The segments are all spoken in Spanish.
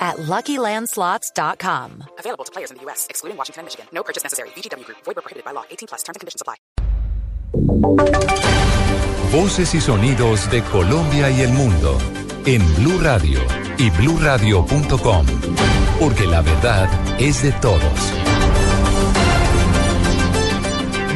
at LuckyLandSlots.com. Available to players in the U.S., excluding Washington and Michigan. No purchase necessary. VGW Group. Void prohibited by law. 18 plus. Terms and conditions apply. Voces y sonidos de Colombia y el mundo en Blue Radio y BlueRadio.com, porque la verdad es de todos.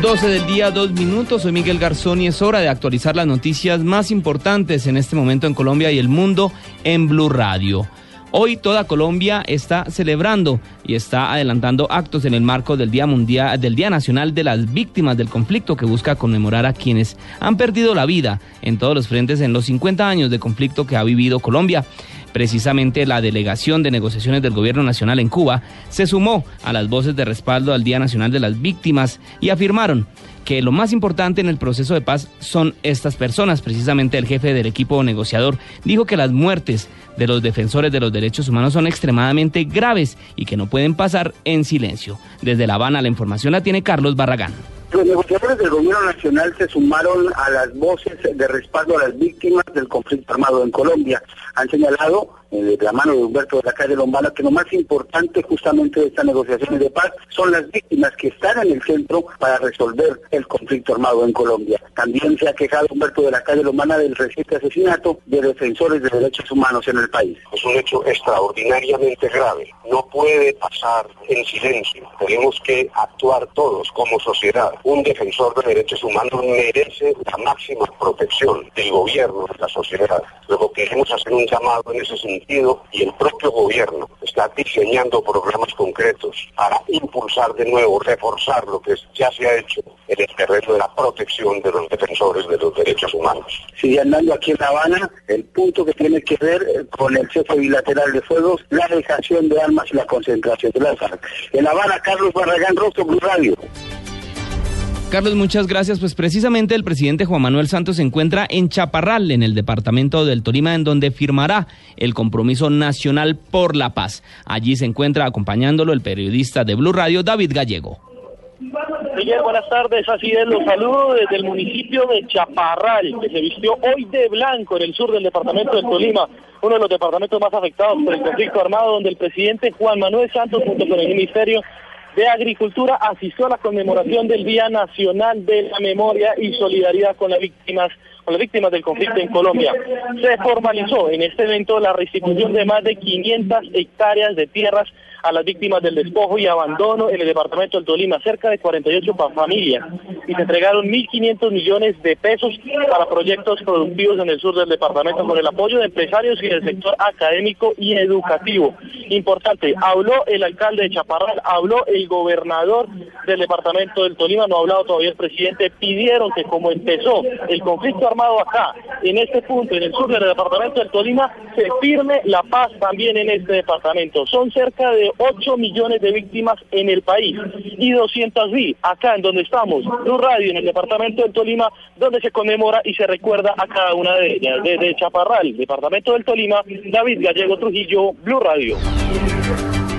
12 del día, dos minutos. Soy Miguel Garzón y es hora de actualizar las noticias más importantes en este momento en Colombia y el mundo en Blue Radio. Hoy toda Colombia está celebrando y está adelantando actos en el marco del Día Mundial, del Día Nacional de las Víctimas del Conflicto que busca conmemorar a quienes han perdido la vida en todos los frentes en los 50 años de conflicto que ha vivido Colombia. Precisamente la delegación de negociaciones del Gobierno Nacional en Cuba se sumó a las voces de respaldo al Día Nacional de las Víctimas y afirmaron que lo más importante en el proceso de paz son estas personas. Precisamente el jefe del equipo negociador dijo que las muertes de los defensores de los derechos humanos son extremadamente graves y que no pueden pasar en silencio. Desde La Habana la información la tiene Carlos Barragán. Los negociadores del gobierno nacional se sumaron a las voces de respaldo a las víctimas del conflicto armado en Colombia. Han señalado de la mano de Humberto de la Calle Lombana, que lo más importante justamente de estas negociaciones de paz son las víctimas que están en el centro para resolver el conflicto armado en Colombia. También se ha quejado Humberto de la Calle Lombana del reciente asesinato de defensores de derechos humanos en el país. Es un hecho extraordinariamente grave. No puede pasar en silencio. Tenemos que actuar todos como sociedad. Un defensor de derechos humanos merece la máxima protección del gobierno, de la sociedad. Luego queremos hacer un llamado en ese sentido y el propio gobierno está diseñando programas concretos para impulsar de nuevo, reforzar lo que ya se ha hecho en el terreno de la protección de los defensores de los derechos humanos. Sigue andando aquí en La Habana el punto que tiene que ver eh, con el cese bilateral de fuegos, la dejación de armas y la concentración de las FARC. En La Habana, Carlos Barragán, Rostro Blue Radio. Carlos, muchas gracias. Pues precisamente el presidente Juan Manuel Santos se encuentra en Chaparral, en el departamento del Tolima, en donde firmará el compromiso nacional por la paz. Allí se encuentra acompañándolo el periodista de Blue Radio, David Gallego. Miguel, buenas tardes. Así es, los saludo desde el municipio de Chaparral, que se vistió hoy de blanco en el sur del departamento del Tolima, uno de los departamentos más afectados por el conflicto armado, donde el presidente Juan Manuel Santos, junto con el ministerio de Agricultura asistió a la conmemoración del Día Nacional de la Memoria y Solidaridad con las víctimas con las víctimas del conflicto en Colombia. Se formalizó en este evento la restitución de más de 500 hectáreas de tierras a las víctimas del despojo y abandono en el departamento del Tolima, cerca de 48 familias, y se entregaron 1.500 millones de pesos para proyectos productivos en el sur del departamento con el apoyo de empresarios y del sector académico y educativo. Importante, habló el alcalde de Chaparral, habló el gobernador del departamento del Tolima, no ha hablado todavía el presidente, pidieron que como empezó el conflicto armado acá, en este punto, en el sur del departamento del Tolima, se firme la paz también en este departamento. Son cerca de 8 millones de víctimas en el país y 200 mil acá en donde estamos, Blue Radio en el departamento del Tolima, donde se conmemora y se recuerda a cada una de ellas. Desde Chaparral, departamento del Tolima, David Gallego Trujillo, Blue Radio.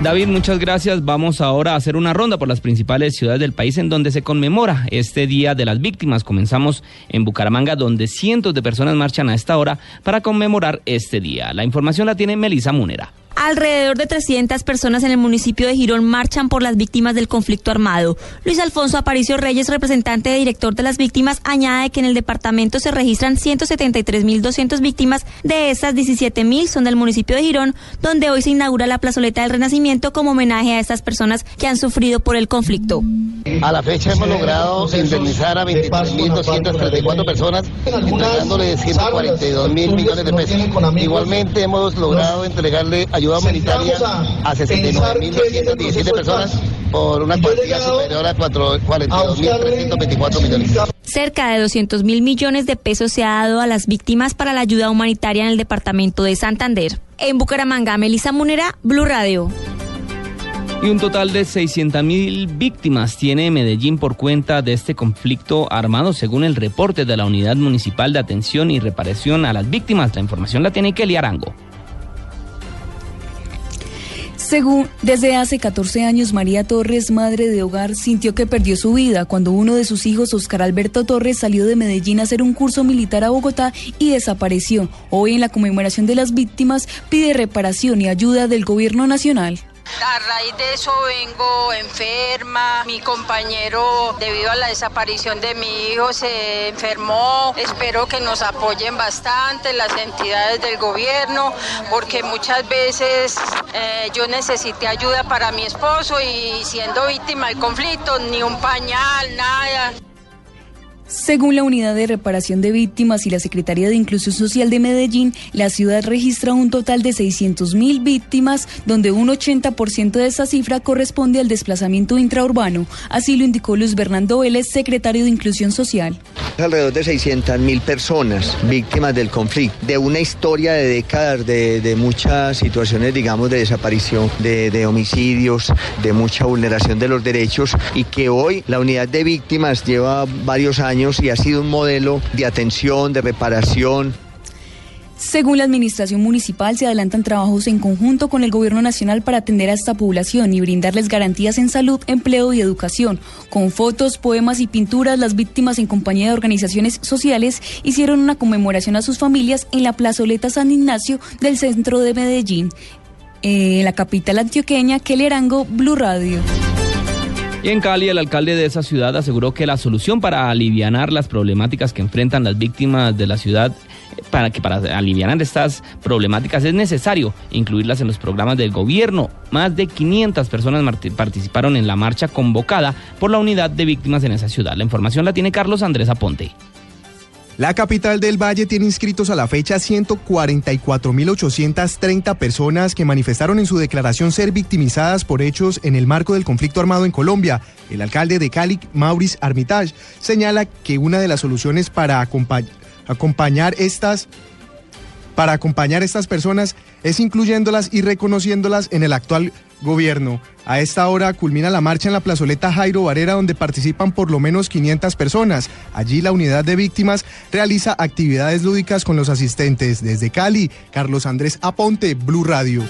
David, muchas gracias. Vamos ahora a hacer una ronda por las principales ciudades del país en donde se conmemora este Día de las Víctimas. Comenzamos en Bucaramanga, donde cientos de personas marchan a esta hora para conmemorar este día. La información la tiene Melisa Munera. Alrededor de 300 personas en el municipio de Girón marchan por las víctimas del conflicto armado. Luis Alfonso Aparicio Reyes, representante de director de las víctimas, añade que en el departamento se registran 173.200 víctimas. De estas, 17.000 son del municipio de Girón, donde hoy se inaugura la plazoleta del Renacimiento como homenaje a estas personas que han sufrido por el conflicto. A la fecha hemos logrado indemnizar a 23.234 personas, entregándole 142 mil millones de pesos. Igualmente hemos logrado entregarle ayuda ayuda humanitaria a 69.217 personas por una cuantía superior a 42.324 millones. Cerca de 200 mil millones de pesos se ha dado a las víctimas para la ayuda humanitaria en el departamento de Santander. En Bucaramanga, Melissa Munera, Blue Radio. Y un total de 600.000 víctimas tiene Medellín por cuenta de este conflicto armado, según el reporte de la Unidad Municipal de Atención y Reparación a las Víctimas. La información la tiene Kelly Arango. Según, desde hace 14 años, María Torres, madre de hogar, sintió que perdió su vida cuando uno de sus hijos, Oscar Alberto Torres, salió de Medellín a hacer un curso militar a Bogotá y desapareció. Hoy, en la conmemoración de las víctimas, pide reparación y ayuda del gobierno nacional. A raíz de eso vengo enferma. Mi compañero, debido a la desaparición de mi hijo, se enfermó. Espero que nos apoyen bastante las entidades del gobierno, porque muchas veces eh, yo necesité ayuda para mi esposo y siendo víctima del conflicto, ni un pañal, nada. Según la Unidad de Reparación de Víctimas y la Secretaría de Inclusión Social de Medellín, la ciudad registra un total de 600.000 víctimas, donde un 80% de esa cifra corresponde al desplazamiento intraurbano. Así lo indicó Luis Bernardo Vélez, secretario de Inclusión Social. Alrededor de 600.000 personas víctimas del conflicto, de una historia de décadas de, muchas situaciones, digamos, de desaparición, de, de homicidios, de mucha vulneración de los derechos y que hoy la unidad de víctimas lleva varios años y ha sido un modelo de atención, de reparación. Según la Administración Municipal, se adelantan trabajos en conjunto con el Gobierno Nacional para atender a esta población y brindarles garantías en salud, empleo y educación. Con fotos, poemas y pinturas, las víctimas en compañía de organizaciones sociales hicieron una conmemoración a sus familias en la plazoleta San Ignacio del centro de Medellín. En la capital antioqueña, Kelerango, Blue Radio. Y en Cali, el alcalde de esa ciudad aseguró que la solución para aliviar las problemáticas que enfrentan las víctimas de la ciudad, para que para aliviar estas problemáticas es necesario incluirlas en los programas del gobierno. Más de 500 personas participaron en la marcha convocada por la unidad de víctimas en esa ciudad. La información la tiene Carlos Andrés Aponte. La capital del Valle tiene inscritos a la fecha 144.830 personas que manifestaron en su declaración ser victimizadas por hechos en el marco del conflicto armado en Colombia. El alcalde de Cali, Maurice Armitage, señala que una de las soluciones para acompañar estas para acompañar a estas personas es incluyéndolas y reconociéndolas en el actual gobierno. A esta hora culmina la marcha en la plazoleta Jairo Varera donde participan por lo menos 500 personas. Allí la unidad de víctimas realiza actividades lúdicas con los asistentes. Desde Cali, Carlos Andrés Aponte, Blue Radio.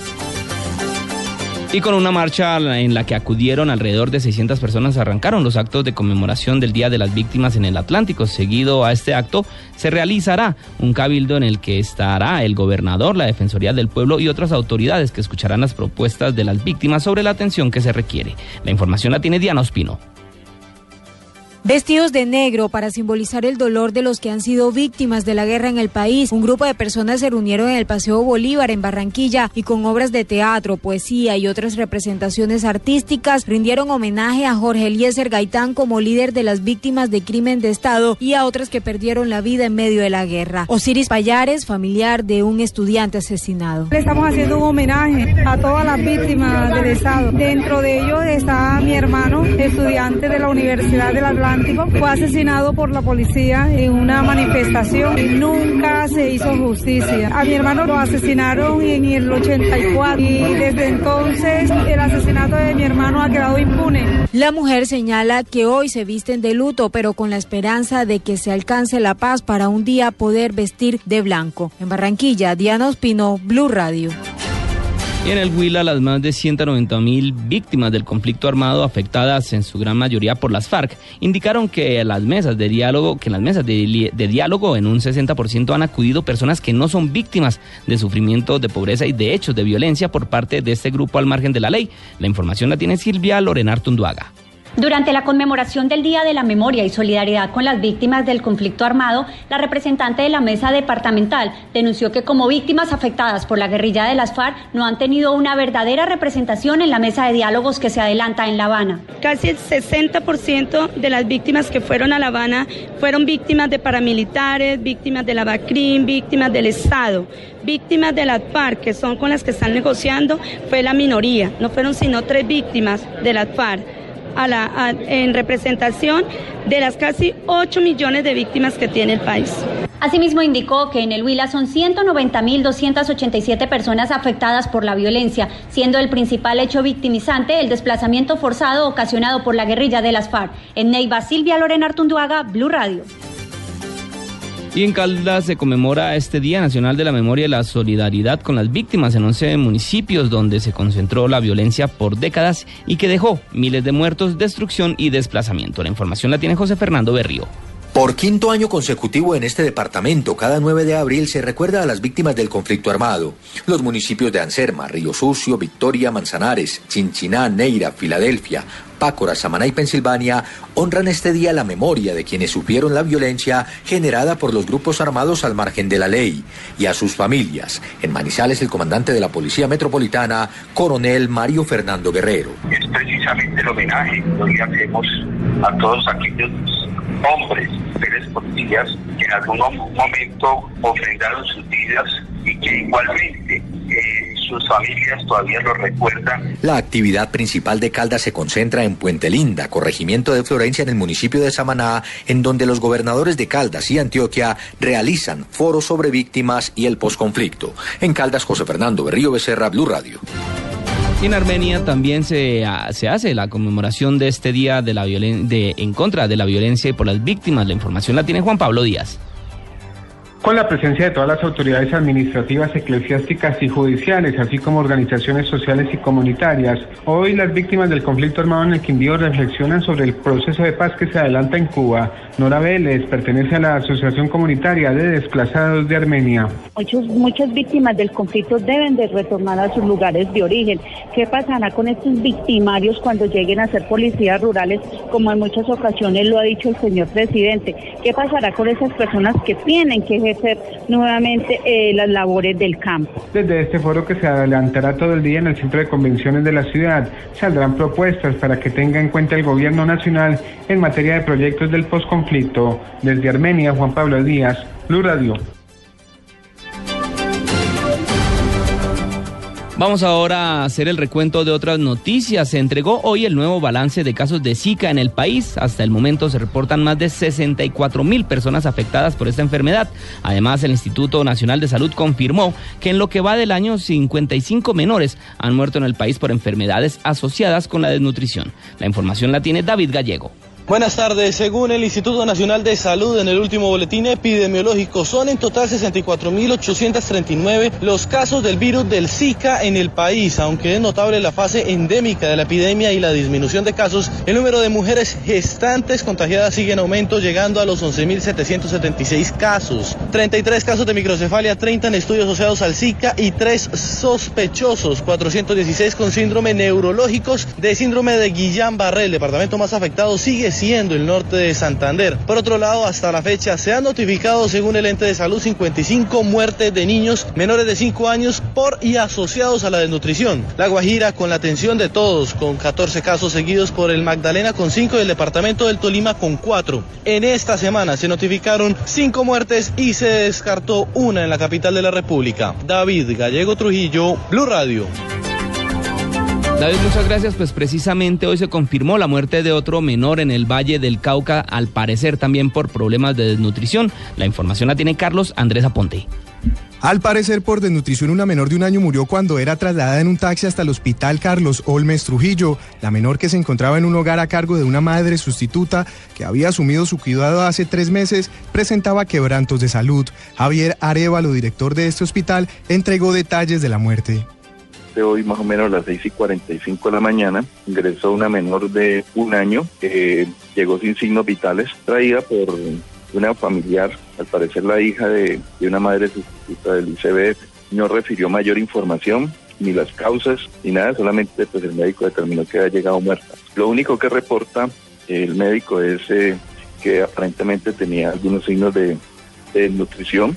Y con una marcha en la que acudieron alrededor de 600 personas arrancaron los actos de conmemoración del Día de las Víctimas en el Atlántico. Seguido a este acto se realizará un cabildo en el que estará el gobernador, la Defensoría del Pueblo y otras autoridades que escucharán las propuestas de las víctimas sobre la atención que se requiere. La información la tiene Diana Ospino. Vestidos de negro para simbolizar el dolor de los que han sido víctimas de la guerra en el país, un grupo de personas se reunieron en el Paseo Bolívar en Barranquilla y con obras de teatro, poesía y otras representaciones artísticas rindieron homenaje a Jorge Eliezer Gaitán como líder de las víctimas de crimen de Estado y a otras que perdieron la vida en medio de la guerra. Osiris Payares, familiar de un estudiante asesinado. Le estamos haciendo un homenaje a todas las víctimas del Estado. Dentro de ellos está mi hermano, estudiante de la Universidad de la fue asesinado por la policía en una manifestación y nunca se hizo justicia. A mi hermano lo asesinaron en el 84 y desde entonces el asesinato de mi hermano ha quedado impune. La mujer señala que hoy se visten de luto, pero con la esperanza de que se alcance la paz para un día poder vestir de blanco. En Barranquilla, Diana Ospino, Blue Radio. En el Huila, las más de 190 mil víctimas del conflicto armado afectadas en su gran mayoría por las FARC indicaron que las mesas de diálogo, que en las mesas de, de diálogo en un 60% han acudido personas que no son víctimas de sufrimiento, de pobreza y de hechos de violencia por parte de este grupo al margen de la ley. La información la tiene Silvia Lorena Artunduaga. Durante la conmemoración del Día de la Memoria y Solidaridad con las víctimas del conflicto armado, la representante de la mesa departamental denunció que como víctimas afectadas por la guerrilla de las FARC no han tenido una verdadera representación en la mesa de diálogos que se adelanta en La Habana. Casi el 60% de las víctimas que fueron a La Habana fueron víctimas de paramilitares, víctimas de la BACRIM, víctimas del Estado, víctimas de las FARC, que son con las que están negociando, fue la minoría, no fueron sino tres víctimas de las FARC a la, en representación de las casi 8 millones de víctimas que tiene el país. Asimismo, indicó que en el Huila son 190.287 personas afectadas por la violencia, siendo el principal hecho victimizante el desplazamiento forzado ocasionado por la guerrilla de las FARC. En Neiva, Silvia Lorena Artunduaga, Blue Radio. Y en Caldas se conmemora este Día Nacional de la Memoria y la Solidaridad con las víctimas en 11 municipios donde se concentró la violencia por décadas y que dejó miles de muertos, destrucción y desplazamiento. La información la tiene José Fernando Berrío. Por quinto año consecutivo en este departamento, cada 9 de abril se recuerda a las víctimas del conflicto armado. Los municipios de Anserma, Río Sucio, Victoria, Manzanares, Chinchiná, Neira, Filadelfia, Pácora, Samaná y Pensilvania honran este día la memoria de quienes sufrieron la violencia generada por los grupos armados al margen de la ley y a sus familias. En Manizales, el comandante de la Policía Metropolitana, coronel Mario Fernando Guerrero. Es precisamente el homenaje que hoy hacemos a todos aquellos hombres, mujeres policías que en algún momento ofrendaron sus vidas y que igualmente eh, sus familias todavía lo recuerdan. La actividad principal de Caldas se concentra en Puente Linda, corregimiento de Florencia en el municipio de Samaná, en donde los gobernadores de Caldas y Antioquia realizan foros sobre víctimas y el posconflicto. En Caldas, José Fernando Berrío Becerra, Blue Radio. En Armenia también se, se, hace la conmemoración de este día de la de, en contra de la violencia y por las víctimas. La información la tiene Juan Pablo Díaz con la presencia de todas las autoridades administrativas, eclesiásticas y judiciales, así como organizaciones sociales y comunitarias. Hoy las víctimas del conflicto armado en el Quindío reflexionan sobre el proceso de paz que se adelanta en Cuba. Nora Vélez pertenece a la Asociación Comunitaria de Desplazados de Armenia. Muchos, muchas víctimas del conflicto deben de retornar a sus lugares de origen. ¿Qué pasará con estos victimarios cuando lleguen a ser policías rurales, como en muchas ocasiones lo ha dicho el señor presidente? ¿Qué pasará con esas personas que tienen que nuevamente eh, las labores del campo. Desde este foro que se adelantará todo el día en el Centro de Convenciones de la ciudad, saldrán propuestas para que tenga en cuenta el gobierno nacional en materia de proyectos del posconflicto. Desde Armenia, Juan Pablo Díaz, Blue Radio. Vamos ahora a hacer el recuento de otras noticias. Se entregó hoy el nuevo balance de casos de Zika en el país. Hasta el momento se reportan más de 64 mil personas afectadas por esta enfermedad. Además, el Instituto Nacional de Salud confirmó que en lo que va del año 55 menores han muerto en el país por enfermedades asociadas con la desnutrición. La información la tiene David Gallego. Buenas tardes. Según el Instituto Nacional de Salud, en el último boletín epidemiológico, son en total 64.839 los casos del virus del Zika en el país. Aunque es notable la fase endémica de la epidemia y la disminución de casos, el número de mujeres gestantes contagiadas sigue en aumento, llegando a los 11.776 casos. 33 casos de microcefalia, 30 en estudios asociados al Zika y 3 sospechosos, 416 con síndrome neurológicos de síndrome de Guillain-Barré. El departamento más afectado sigue siendo el norte de Santander. Por otro lado, hasta la fecha se han notificado, según el ente de salud, 55 muertes de niños menores de 5 años por y asociados a la desnutrición. La Guajira con la atención de todos, con 14 casos seguidos por el Magdalena con 5 y el departamento del Tolima con 4. En esta semana se notificaron 5 muertes y se descartó una en la capital de la República. David Gallego Trujillo, Blue Radio. David, muchas gracias. Pues precisamente hoy se confirmó la muerte de otro menor en el Valle del Cauca, al parecer también por problemas de desnutrición. La información la tiene Carlos Andrés Aponte. Al parecer, por desnutrición, una menor de un año murió cuando era trasladada en un taxi hasta el hospital Carlos Olmes Trujillo. La menor que se encontraba en un hogar a cargo de una madre sustituta que había asumido su cuidado hace tres meses presentaba quebrantos de salud. Javier Arevalo, director de este hospital, entregó detalles de la muerte hoy, más o menos a las 6 y 45 de la mañana, ingresó una menor de un año que llegó sin signos vitales, traída por una familiar, al parecer la hija de, una madre sustituta del ICBF. No refirió mayor información, ni las causas, ni nada, solamente pues el médico determinó que había llegado muerta. Lo único que reporta el médico es eh, que aparentemente tenía algunos signos de, de nutrición,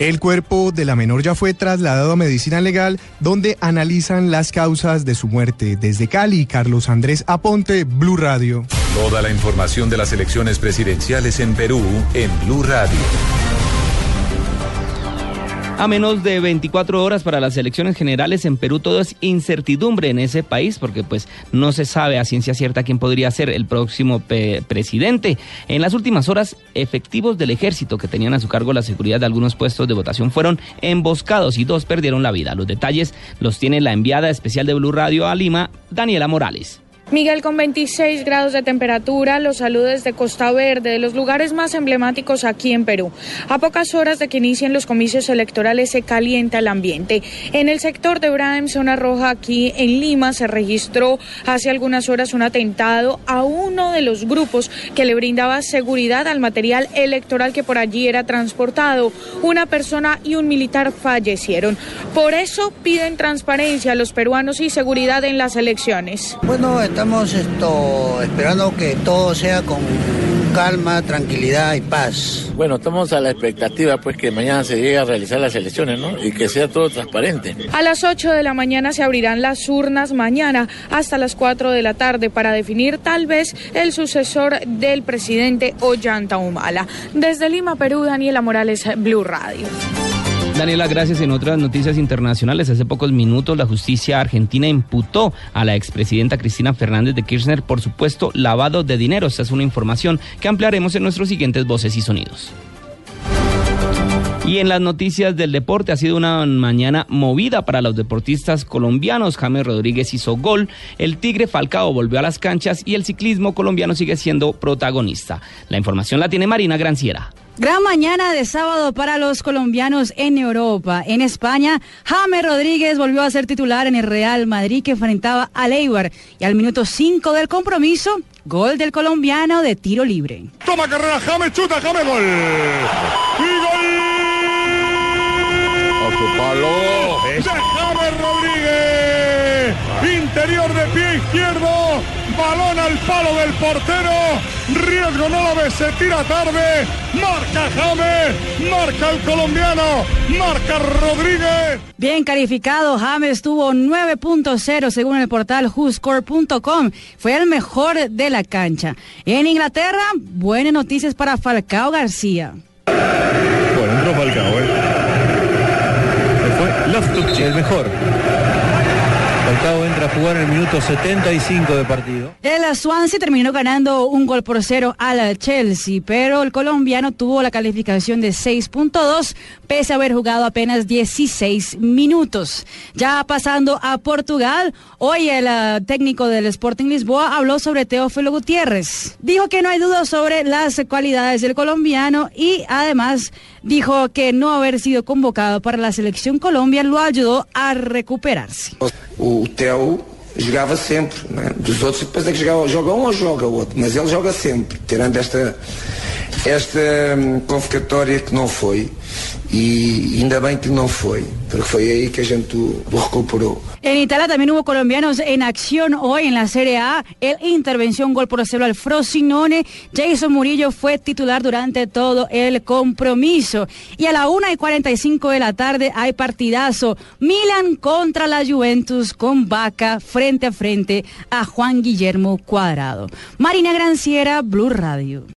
el cuerpo de la menor ya fue trasladado a medicina legal, donde analizan las causas de su muerte. Desde Cali, Carlos Andrés Aponte, Blue Radio. Toda la información de las elecciones presidenciales en Perú en Blue Radio. A menos de 24 horas para las elecciones generales en Perú todo es incertidumbre en ese país porque pues no se sabe a ciencia cierta quién podría ser el próximo presidente. En las últimas horas, efectivos del ejército que tenían a su cargo la seguridad de algunos puestos de votación fueron emboscados y dos perdieron la vida. Los detalles los tiene la enviada especial de Blue Radio a Lima, Daniela Morales. Miguel, con 26 grados de temperatura, los saludos de Costa Verde, de los lugares más emblemáticos aquí en Perú. A pocas horas de que inicien los comicios electorales se calienta el ambiente. En el sector de Brahim, zona roja, aquí en Lima, se registró hace algunas horas un atentado a uno de los grupos que le brindaba seguridad al material electoral que por allí era transportado. Una persona y un militar fallecieron. Por eso piden transparencia a los peruanos y seguridad en las elecciones. Bueno, estamos esto, esperando que todo sea con calma, tranquilidad y paz. Bueno, estamos a la expectativa pues que mañana se llegue a realizar las elecciones, ¿no? Y que sea todo transparente. A las 8 de la mañana se abrirán las urnas mañana hasta las 4 de la tarde para definir tal vez el sucesor del presidente Ollanta Humala. Desde Lima, Perú, Daniela Morales, Blue Radio. Daniela, gracias. En otras noticias internacionales, hace pocos minutos la justicia argentina imputó a la expresidenta Cristina Fernández de Kirchner por supuesto lavado de dinero. Esta es una información que ampliaremos en nuestros siguientes voces y sonidos. Y en las noticias del deporte ha sido una mañana movida para los deportistas colombianos. James Rodríguez hizo gol, el Tigre Falcao volvió a las canchas y el ciclismo colombiano sigue siendo protagonista. La información la tiene Marina Granciera. Gran mañana de sábado para los colombianos en Europa. En España, James Rodríguez volvió a ser titular en el Real Madrid que enfrentaba a Eibar. Y al minuto 5 del compromiso, gol del colombiano de tiro libre. Toma carrera James, chuta James, gol. Y gol. A su palo. James Rodríguez. Interior de pie izquierdo balón al palo del portero, riesgo no lo ve, se tira tarde, marca James, marca el colombiano, marca Rodríguez. Bien calificado, James tuvo 9.0 según el portal whoscore.com, fue el mejor de la cancha. En Inglaterra, buenas noticias para Falcao García. Bueno, entró Falcao, ¿eh? Fue Loftus, el mejor. Falcao entra a jugar en el minuto 75 de partido. El Swansea terminó ganando un gol por cero al Chelsea, pero el colombiano tuvo la calificación de 6.2 pese a haber jugado apenas 16 minutos. Ya pasando a Portugal, hoy el uh, técnico del Sporting Lisboa habló sobre Teófilo Gutiérrez. Dijo que no hay duda sobre las cualidades del colombiano y además dijo que no haber sido convocado para la selección Colombia lo ayudó a recuperarse. O Theo jogava sempre, né? dos outros depois é que jogava, joga um ou joga outro, mas ele joga sempre, tirando esta, esta hum, convocatória que não foi. Y ainda bem que no fue, porque fue ahí que a gente lo recuperó. En Italia también hubo colombianos en acción hoy en la Serie A. El intervención gol por cero al Frosinone. Jason Murillo fue titular durante todo el compromiso. Y a la 1 y 45 de la tarde hay partidazo. Milan contra la Juventus con Vaca frente a frente a Juan Guillermo Cuadrado. Marina Granciera, Blue Radio.